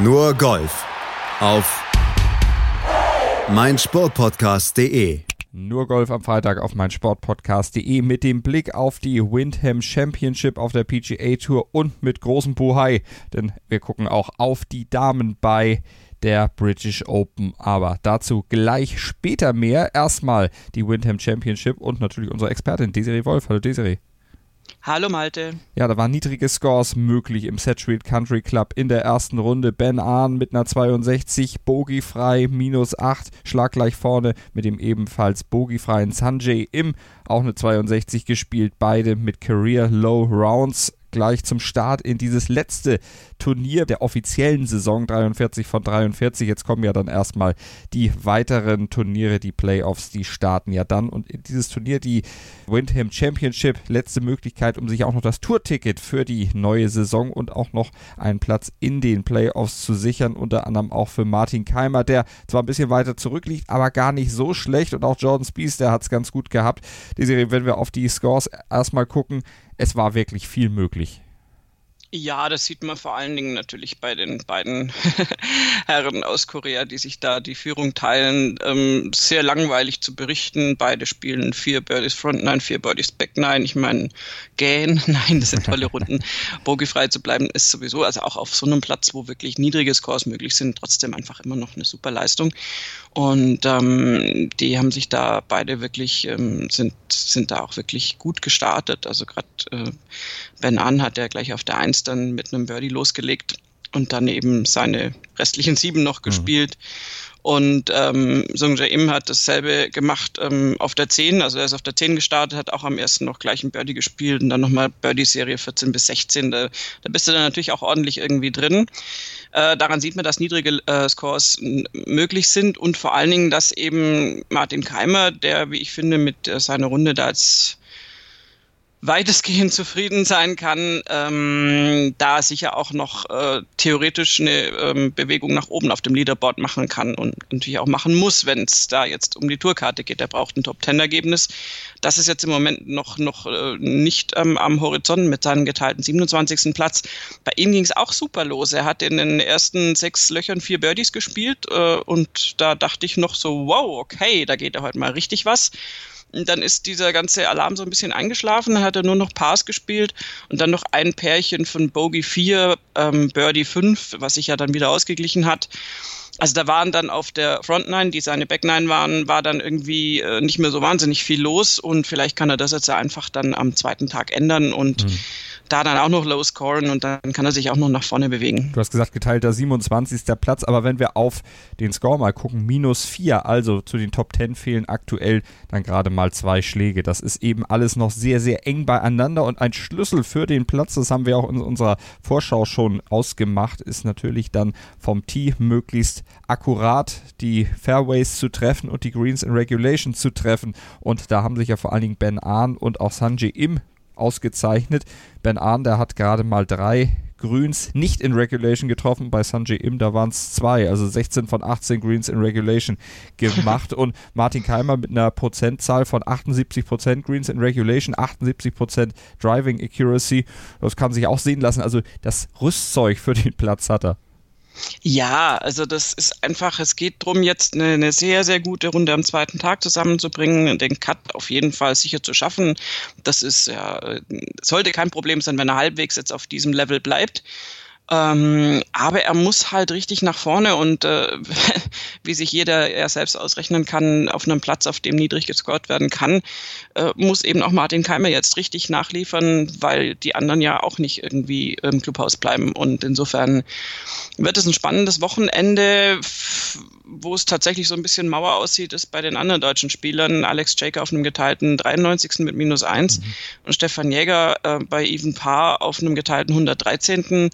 Nur Golf auf meinsportpodcast.de. Nur Golf am Freitag auf meinsportpodcast.de mit dem Blick auf die Windham Championship auf der PGA Tour und mit großem Buhai, denn wir gucken auch auf die Damen bei der British Open. Aber dazu gleich später mehr. Erstmal die Windham Championship und natürlich unsere Expertin Desiree Wolf. Hallo Desiree. Hallo Malte. Ja, da waren niedrige Scores möglich im Street Country Club in der ersten Runde. Ben Ahn mit einer 62, bogiefrei, minus 8, schlaggleich vorne mit dem ebenfalls bogiefreien Sanjay im, auch eine 62 gespielt, beide mit Career Low Rounds gleich zum Start in dieses letzte Turnier der offiziellen Saison 43 von 43. Jetzt kommen ja dann erstmal die weiteren Turniere, die Playoffs, die starten ja dann. Und dieses Turnier, die Windham Championship, letzte Möglichkeit, um sich auch noch das Tourticket für die neue Saison und auch noch einen Platz in den Playoffs zu sichern. Unter anderem auch für Martin Keimer, der zwar ein bisschen weiter zurückliegt, aber gar nicht so schlecht. Und auch Jordan Spies, der hat es ganz gut gehabt. Die Serie, wenn wir auf die Scores erstmal gucken, es war wirklich viel möglich. Ja, das sieht man vor allen Dingen natürlich bei den beiden Herren aus Korea, die sich da die Führung teilen. Ähm, sehr langweilig zu berichten. Beide spielen vier Birdies Front Nine, vier Birdies Back Nine. Ich meine, gähn, nein, das sind tolle Runden. Bogiefrei zu bleiben ist sowieso, also auch auf so einem Platz, wo wirklich niedrige Scores möglich sind, trotzdem einfach immer noch eine super Leistung. Und ähm, die haben sich da beide wirklich, ähm, sind, sind da auch wirklich gut gestartet. Also gerade äh, Ben An hat ja gleich auf der Eins dann mit einem Birdie losgelegt und dann eben seine restlichen sieben noch mhm. gespielt. Und ähm, Sung Jae Im hat dasselbe gemacht ähm, auf der 10. Also er ist auf der 10 gestartet, hat auch am ersten noch gleich ein Birdie gespielt und dann nochmal Birdie-Serie 14 bis 16. Da, da bist du dann natürlich auch ordentlich irgendwie drin. Äh, daran sieht man, dass niedrige äh, Scores möglich sind und vor allen Dingen, dass eben Martin Keimer, der, wie ich finde, mit äh, seiner Runde da jetzt weitestgehend zufrieden sein kann, ähm, da sicher auch noch äh, theoretisch eine ähm, Bewegung nach oben auf dem Leaderboard machen kann und natürlich auch machen muss, wenn es da jetzt um die Tourkarte geht. Er braucht ein Top-Ten-Ergebnis. Das ist jetzt im Moment noch, noch äh, nicht ähm, am Horizont mit seinem geteilten 27. Platz. Bei ihm ging es auch super los. Er hat in den ersten sechs Löchern vier Birdies gespielt äh, und da dachte ich noch so, wow, okay, da geht er heute mal richtig was. Und dann ist dieser ganze Alarm so ein bisschen eingeschlafen, dann hat er nur noch Pars gespielt und dann noch ein Pärchen von Bogey 4, ähm, Birdie 5, was sich ja dann wieder ausgeglichen hat. Also da waren dann auf der Frontline, die seine Backline waren, war dann irgendwie äh, nicht mehr so wahnsinnig viel los und vielleicht kann er das jetzt einfach dann am zweiten Tag ändern und mhm da dann auch noch low scoren und dann kann er sich auch noch nach vorne bewegen. Du hast gesagt, geteilter 27. Platz, aber wenn wir auf den Score mal gucken, minus 4, also zu den Top 10 fehlen aktuell dann gerade mal zwei Schläge. Das ist eben alles noch sehr, sehr eng beieinander und ein Schlüssel für den Platz, das haben wir auch in unserer Vorschau schon ausgemacht, ist natürlich dann vom Tee möglichst akkurat die Fairways zu treffen und die Greens in Regulation zu treffen. Und da haben sich ja vor allen Dingen Ben Ahn und auch Sanjay im ausgezeichnet. Ben Ahn, der hat gerade mal drei Grüns nicht in Regulation getroffen. Bei Sanjay Im, da waren es zwei, also 16 von 18 Greens in Regulation gemacht. Und Martin Keimer mit einer Prozentzahl von 78 Prozent Greens in Regulation, 78 Prozent Driving Accuracy. Das kann sich auch sehen lassen. Also das Rüstzeug für den Platz hat er. Ja, also das ist einfach, es geht darum, jetzt eine, eine, sehr, sehr gute Runde am zweiten Tag zusammenzubringen, den Cut auf jeden Fall sicher zu schaffen. Das ist ja, sollte kein Problem sein, wenn er halbwegs jetzt auf diesem Level bleibt. Ähm, aber er muss halt richtig nach vorne und äh, wie sich jeder er selbst ausrechnen kann, auf einem Platz, auf dem niedrig gescored werden kann, äh, muss eben auch Martin Keimer jetzt richtig nachliefern, weil die anderen ja auch nicht irgendwie im Clubhaus bleiben. Und insofern wird es ein spannendes Wochenende. Wo es tatsächlich so ein bisschen Mauer aussieht, ist bei den anderen deutschen Spielern. Alex Jaker auf einem geteilten 93. mit minus 1 mhm. und Stefan Jäger äh, bei Even Paar auf einem geteilten 113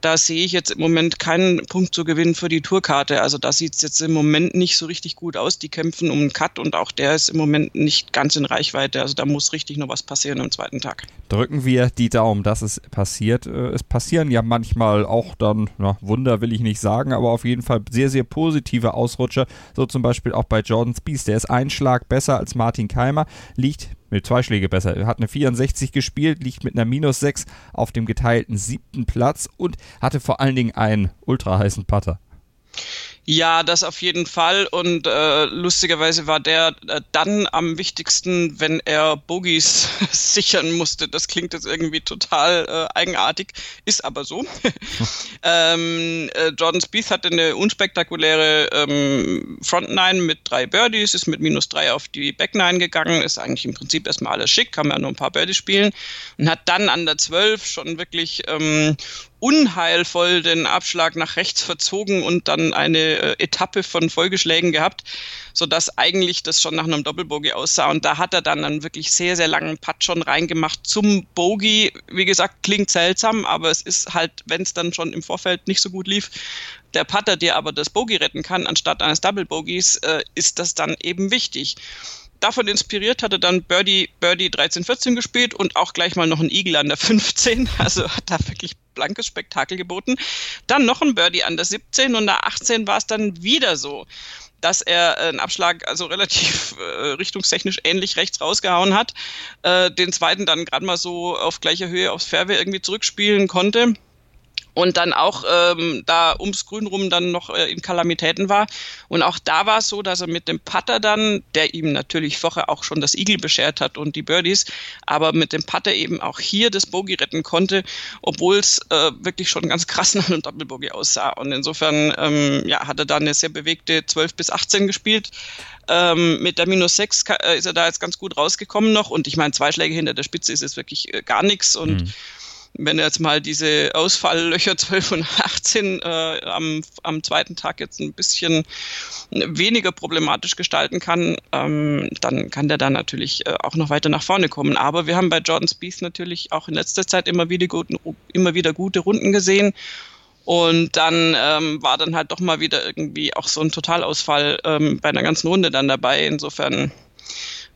da sehe ich jetzt im Moment keinen Punkt zu gewinnen für die Tourkarte. Also da sieht es jetzt im Moment nicht so richtig gut aus. Die kämpfen um einen Cut und auch der ist im Moment nicht ganz in Reichweite. Also da muss richtig noch was passieren am zweiten Tag. Drücken wir die Daumen, dass es passiert. Äh, es passieren ja manchmal auch dann, na, Wunder will ich nicht sagen, aber auf jeden Fall sehr, sehr positive Ausrutscher. So zum Beispiel auch bei Jordan Spies. Der ist ein Schlag besser als Martin Keimer, liegt mit zwei Schläge besser. Er hat eine 64 gespielt, liegt mit einer minus 6 auf dem geteilten siebten Platz und hatte vor allen Dingen einen ultra heißen Putter. Ja, das auf jeden Fall. Und äh, lustigerweise war der äh, dann am wichtigsten, wenn er Bogies sichern musste. Das klingt jetzt irgendwie total äh, eigenartig, ist aber so. ähm, äh, Jordan Spieth hatte eine unspektakuläre ähm, Front Nine mit drei Birdies, ist mit minus drei auf die Back Nine gegangen, ist eigentlich im Prinzip erstmal alles schick, kann man ja nur ein paar Birdies spielen und hat dann an der 12 schon wirklich ähm, unheilvoll den Abschlag nach rechts verzogen und dann eine äh, Etappe von Folgeschlägen gehabt, sodass eigentlich das schon nach einem Doppelbogey aussah. Und da hat er dann einen wirklich sehr, sehr langen Putt schon reingemacht zum Bogey. Wie gesagt, klingt seltsam, aber es ist halt, wenn es dann schon im Vorfeld nicht so gut lief, der Putter dir aber das Bogey retten kann, anstatt eines Double Bogies, äh, ist das dann eben wichtig davon inspiriert hatte dann Birdie, Birdie 13-14 gespielt und auch gleich mal noch ein Eagle an der 15. Also hat da wirklich blankes Spektakel geboten. Dann noch ein Birdie an der 17 und der 18 war es dann wieder so dass er äh, einen Abschlag also relativ äh, richtungstechnisch ähnlich rechts rausgehauen hat, äh, den zweiten dann gerade mal so auf gleicher Höhe aufs Fairway irgendwie zurückspielen konnte und dann auch ähm, da ums Grün rum dann noch äh, in Kalamitäten war. Und auch da war es so, dass er mit dem Putter dann, der ihm natürlich vorher auch schon das Igel beschert hat und die Birdies, aber mit dem Putter eben auch hier das Bogey retten konnte, obwohl es äh, wirklich schon ganz krass nach einem Doppelbogey aussah. Und insofern ähm, ja, hat er dann eine sehr bewegte 12 bis 18 gespielt. Ähm, mit der minus 6 äh, ist er da jetzt ganz gut rausgekommen noch. Und ich meine, zwei Schläge hinter der Spitze ist jetzt wirklich äh, gar nichts. Und mhm wenn er jetzt mal diese Ausfalllöcher 12 und 18 äh, am, am zweiten Tag jetzt ein bisschen weniger problematisch gestalten kann, ähm, dann kann der da natürlich äh, auch noch weiter nach vorne kommen. Aber wir haben bei Jordan Spieth natürlich auch in letzter Zeit immer wieder, guten, immer wieder gute Runden gesehen. Und dann ähm, war dann halt doch mal wieder irgendwie auch so ein Totalausfall ähm, bei einer ganzen Runde dann dabei. Insofern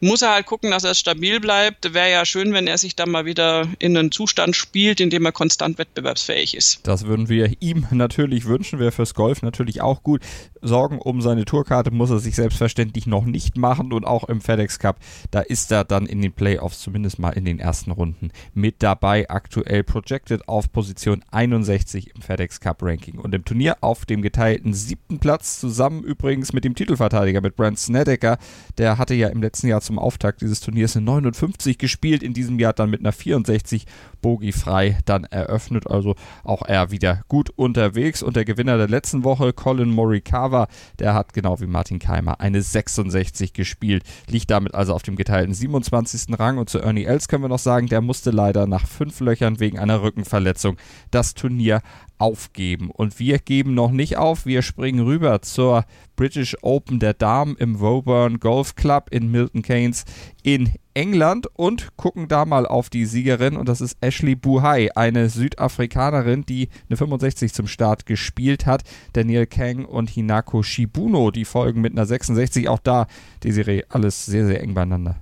muss er halt gucken, dass er stabil bleibt. Wäre ja schön, wenn er sich dann mal wieder in einen Zustand spielt, in dem er konstant wettbewerbsfähig ist. Das würden wir ihm natürlich wünschen, wäre fürs Golf natürlich auch gut. Sorgen um seine Tourkarte muss er sich selbstverständlich noch nicht machen und auch im FedEx Cup, da ist er dann in den Playoffs zumindest mal in den ersten Runden mit dabei. Aktuell projected auf Position 61 im FedEx Cup Ranking und im Turnier auf dem geteilten siebten Platz zusammen übrigens mit dem Titelverteidiger mit Brent Snedeker. Der hatte ja im letzten Jahr zum Auftakt dieses Turniers eine 59 gespielt, in diesem Jahr dann mit einer 64 Bogie frei dann eröffnet. Also auch er wieder gut unterwegs. Und der Gewinner der letzten Woche, Colin Morikawa, der hat genau wie Martin Keimer eine 66 gespielt, liegt damit also auf dem geteilten 27. Rang. Und zu Ernie Els können wir noch sagen, der musste leider nach fünf Löchern wegen einer Rückenverletzung das Turnier aufgeben. Und wir geben noch nicht auf, wir springen rüber zur British Open der Damen im Woburn Golf Club in Milton Keynes in England und gucken da mal auf die Siegerin und das ist Ashley Buhai, eine Südafrikanerin, die eine 65 zum Start gespielt hat. Daniel Kang und Hinako Shibuno, die folgen mit einer 66. Auch da, Desiree, alles sehr, sehr eng beieinander.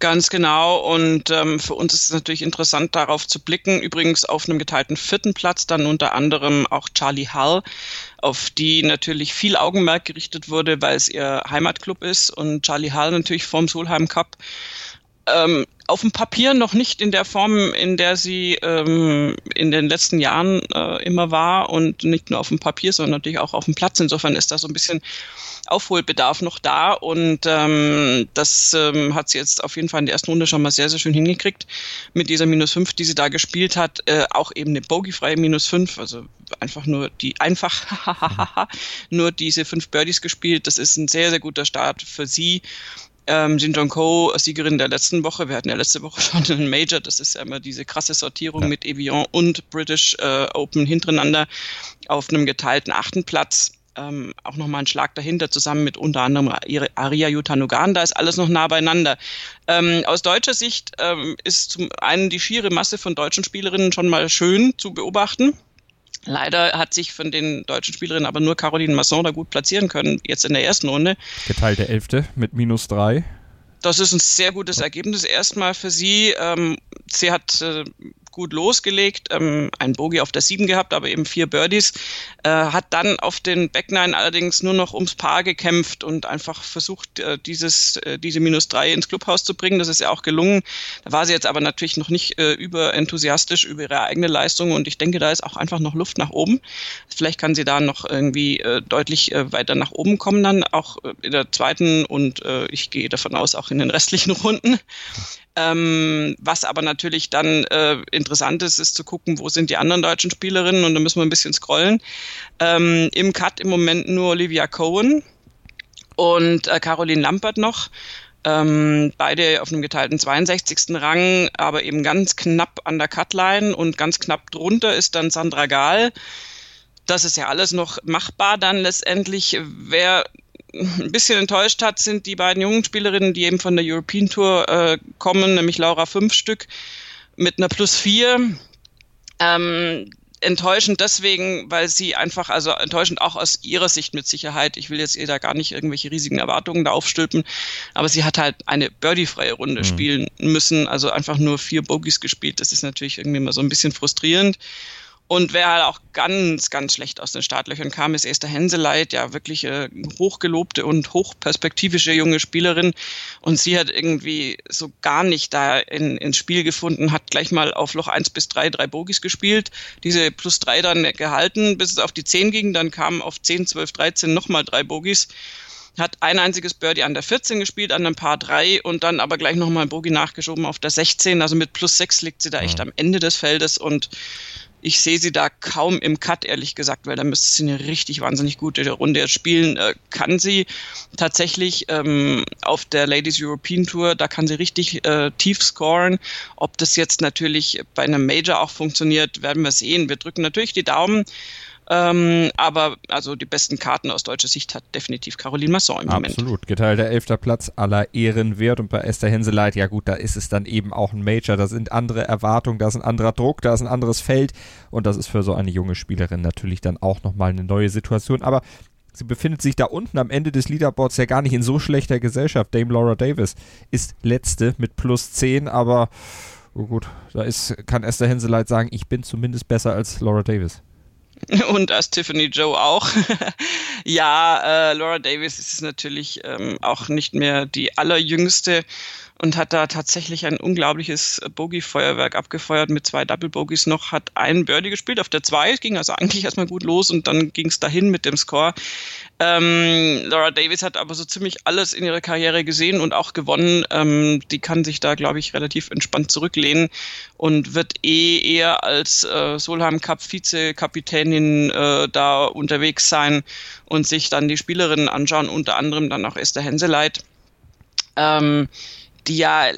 Ganz genau. Und ähm, für uns ist es natürlich interessant, darauf zu blicken. Übrigens auf einem geteilten vierten Platz dann unter anderem auch Charlie Hull, auf die natürlich viel Augenmerk gerichtet wurde, weil es ihr Heimatclub ist und Charlie Hull natürlich vom Solheim Cup ähm, auf dem Papier noch nicht in der Form, in der sie ähm, in den letzten Jahren äh, immer war und nicht nur auf dem Papier, sondern natürlich auch auf dem Platz. Insofern ist da so ein bisschen Aufholbedarf noch da und ähm, das ähm, hat sie jetzt auf jeden Fall in der ersten Runde schon mal sehr, sehr schön hingekriegt mit dieser Minus 5, die sie da gespielt hat. Äh, auch eben eine bogiefreie Minus 5, also einfach nur die, einfach nur diese fünf Birdies gespielt. Das ist ein sehr, sehr guter Start für sie ähm, Jin Jong Ko, Siegerin der letzten Woche. Wir hatten ja letzte Woche schon einen Major. Das ist ja immer diese krasse Sortierung ja. mit Evian und British äh, Open hintereinander auf einem geteilten achten Platz. Ähm, auch nochmal ein Schlag dahinter, zusammen mit unter anderem Aria Yutanugan. Da ist alles noch nah beieinander. Ähm, aus deutscher Sicht ähm, ist zum einen die schiere Masse von deutschen Spielerinnen schon mal schön zu beobachten. Leider hat sich von den deutschen Spielerinnen aber nur Caroline Masson da gut platzieren können, jetzt in der ersten Runde. Geteilte Elfte mit minus drei. Das ist ein sehr gutes Ergebnis erstmal für sie. Ähm, sie hat äh, gut losgelegt, ähm, ein Bogey auf der 7 gehabt, aber eben vier Birdies, äh, hat dann auf den Back 9 allerdings nur noch ums Paar gekämpft und einfach versucht, äh, dieses, äh, diese minus 3 ins Clubhaus zu bringen. Das ist ja auch gelungen. Da war sie jetzt aber natürlich noch nicht äh, überenthusiastisch über ihre eigene Leistung und ich denke, da ist auch einfach noch Luft nach oben. Vielleicht kann sie da noch irgendwie äh, deutlich äh, weiter nach oben kommen dann, auch äh, in der zweiten und äh, ich gehe davon aus, auch in den restlichen Runden. Ähm, was aber natürlich dann äh, interessant ist, ist zu gucken, wo sind die anderen deutschen Spielerinnen und da müssen wir ein bisschen scrollen. Ähm, Im Cut im Moment nur Olivia Cohen und äh, Caroline Lampert noch. Ähm, beide auf einem geteilten 62. Rang, aber eben ganz knapp an der Cutline und ganz knapp drunter ist dann Sandra Gahl. Das ist ja alles noch machbar dann letztendlich. Wer ein bisschen enttäuscht hat, sind die beiden jungen Spielerinnen, die eben von der European Tour äh, kommen, nämlich Laura fünf Stück mit einer Plus vier. Ähm, enttäuschend deswegen, weil sie einfach, also enttäuschend auch aus ihrer Sicht mit Sicherheit, ich will jetzt ihr da gar nicht irgendwelche riesigen Erwartungen da aufstülpen, aber sie hat halt eine Birdie-freie Runde mhm. spielen müssen, also einfach nur vier Bogies gespielt, das ist natürlich irgendwie mal so ein bisschen frustrierend. Und wer halt auch ganz, ganz schlecht aus den Startlöchern kam, ist Esther Henseleit, ja wirklich äh, hochgelobte und hochperspektivische junge Spielerin. Und sie hat irgendwie so gar nicht da in, ins Spiel gefunden, hat gleich mal auf Loch 1 bis 3 drei Bogies gespielt, diese plus 3 dann gehalten, bis es auf die 10 ging, dann kamen auf 10, 12, 13 nochmal drei Bogies hat ein einziges Birdie an der 14 gespielt, an einem Paar 3 und dann aber gleich nochmal ein Bogie nachgeschoben auf der 16. Also mit plus 6 liegt sie da echt am Ende des Feldes und ich sehe sie da kaum im Cut, ehrlich gesagt, weil da müsste sie eine richtig wahnsinnig gute Runde jetzt spielen. Äh, kann sie tatsächlich ähm, auf der Ladies European Tour, da kann sie richtig äh, tief scoren. Ob das jetzt natürlich bei einem Major auch funktioniert, werden wir sehen. Wir drücken natürlich die Daumen. Ähm, aber also die besten Karten aus deutscher Sicht hat definitiv Caroline Masson im Moment. Absolut, geteilter elfter Platz aller Ehren wert. Und bei Esther Henseleit, ja gut, da ist es dann eben auch ein Major. Da sind andere Erwartungen, da ist ein anderer Druck, da ist ein anderes Feld. Und das ist für so eine junge Spielerin natürlich dann auch nochmal eine neue Situation. Aber Sie befindet sich da unten am Ende des Leaderboards ja gar nicht in so schlechter Gesellschaft. Dame Laura Davis ist letzte mit plus 10, aber oh gut, da ist, kann Esther Henseleit sagen, ich bin zumindest besser als Laura Davis. und als Tiffany Joe auch. ja, äh, Laura Davis ist natürlich ähm, auch nicht mehr die allerjüngste und hat da tatsächlich ein unglaubliches Bogey-Feuerwerk abgefeuert mit zwei Double Bogies noch, hat einen Birdie gespielt auf der zwei, ging also eigentlich erstmal gut los und dann ging es dahin mit dem Score. Ähm, Laura Davis hat aber so ziemlich alles in ihrer Karriere gesehen und auch gewonnen. Ähm, die kann sich da, glaube ich, relativ entspannt zurücklehnen und wird eh eher als äh, Solheim Cup Vizekapitänin äh, da unterwegs sein und sich dann die Spielerinnen anschauen, unter anderem dann auch Esther Henseleit. Ähm, die ja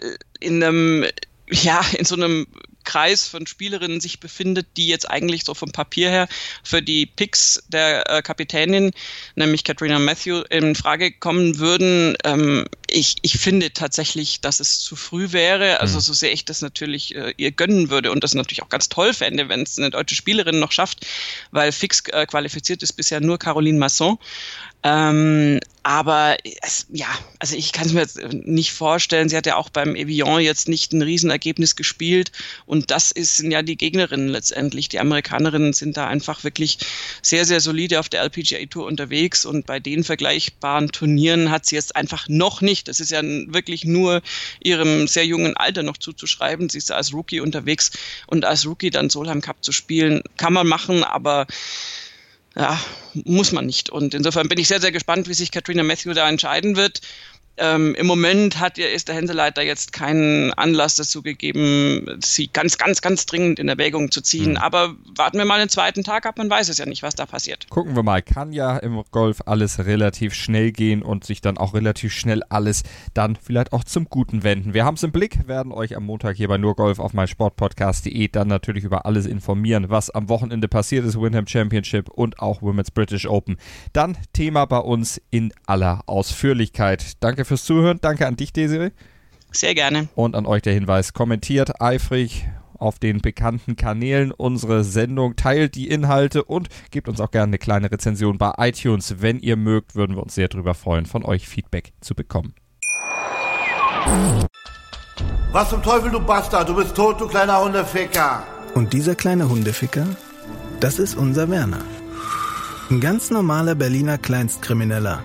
in einem, ja, in so einem Kreis von Spielerinnen sich befindet, die jetzt eigentlich so vom Papier her für die Picks der äh, Kapitänin, nämlich Katrina Matthew, in Frage kommen würden. Ähm, ich, ich finde tatsächlich, dass es zu früh wäre. Also mhm. so sehr ich das natürlich äh, ihr gönnen würde und das natürlich auch ganz toll fände, wenn es eine deutsche Spielerin noch schafft, weil fix äh, qualifiziert ist bisher nur Caroline Masson. Ähm, aber es, ja, also ich kann es mir jetzt nicht vorstellen. Sie hat ja auch beim Evian jetzt nicht ein Riesenergebnis gespielt. Und das ist, sind ja die Gegnerinnen letztendlich. Die Amerikanerinnen sind da einfach wirklich sehr, sehr solide auf der LPGA Tour unterwegs. Und bei den vergleichbaren Turnieren hat sie jetzt einfach noch nicht. Das ist ja wirklich nur ihrem sehr jungen Alter noch zuzuschreiben. Sie ist als Rookie unterwegs. Und als Rookie dann Solheim Cup zu spielen, kann man machen, aber ja, muss man nicht. Und insofern bin ich sehr, sehr gespannt, wie sich Katrina Matthew da entscheiden wird. Ähm, Im Moment hat ihr ist der Hänseleiter jetzt keinen Anlass dazu gegeben, sie ganz, ganz, ganz dringend in Erwägung zu ziehen. Mhm. Aber warten wir mal den zweiten Tag ab, man weiß es ja nicht, was da passiert. Gucken wir mal, kann ja im Golf alles relativ schnell gehen und sich dann auch relativ schnell alles dann vielleicht auch zum Guten wenden. Wir haben es im Blick, werden euch am Montag hier bei nur Golf auf meinsportpodcast.de dann natürlich über alles informieren, was am Wochenende passiert ist, Windham Championship und auch Women's British Open. Dann Thema bei uns in aller Ausführlichkeit. Danke Danke fürs Zuhören. Danke an dich, Desiree. Sehr gerne. Und an euch der Hinweis: kommentiert eifrig auf den bekannten Kanälen unsere Sendung, teilt die Inhalte und gebt uns auch gerne eine kleine Rezension bei iTunes. Wenn ihr mögt, würden wir uns sehr darüber freuen, von euch Feedback zu bekommen. Was zum Teufel, du Bastard? Du bist tot, du kleiner Hundeficker. Und dieser kleine Hundeficker, das ist unser Werner. Ein ganz normaler Berliner Kleinstkrimineller,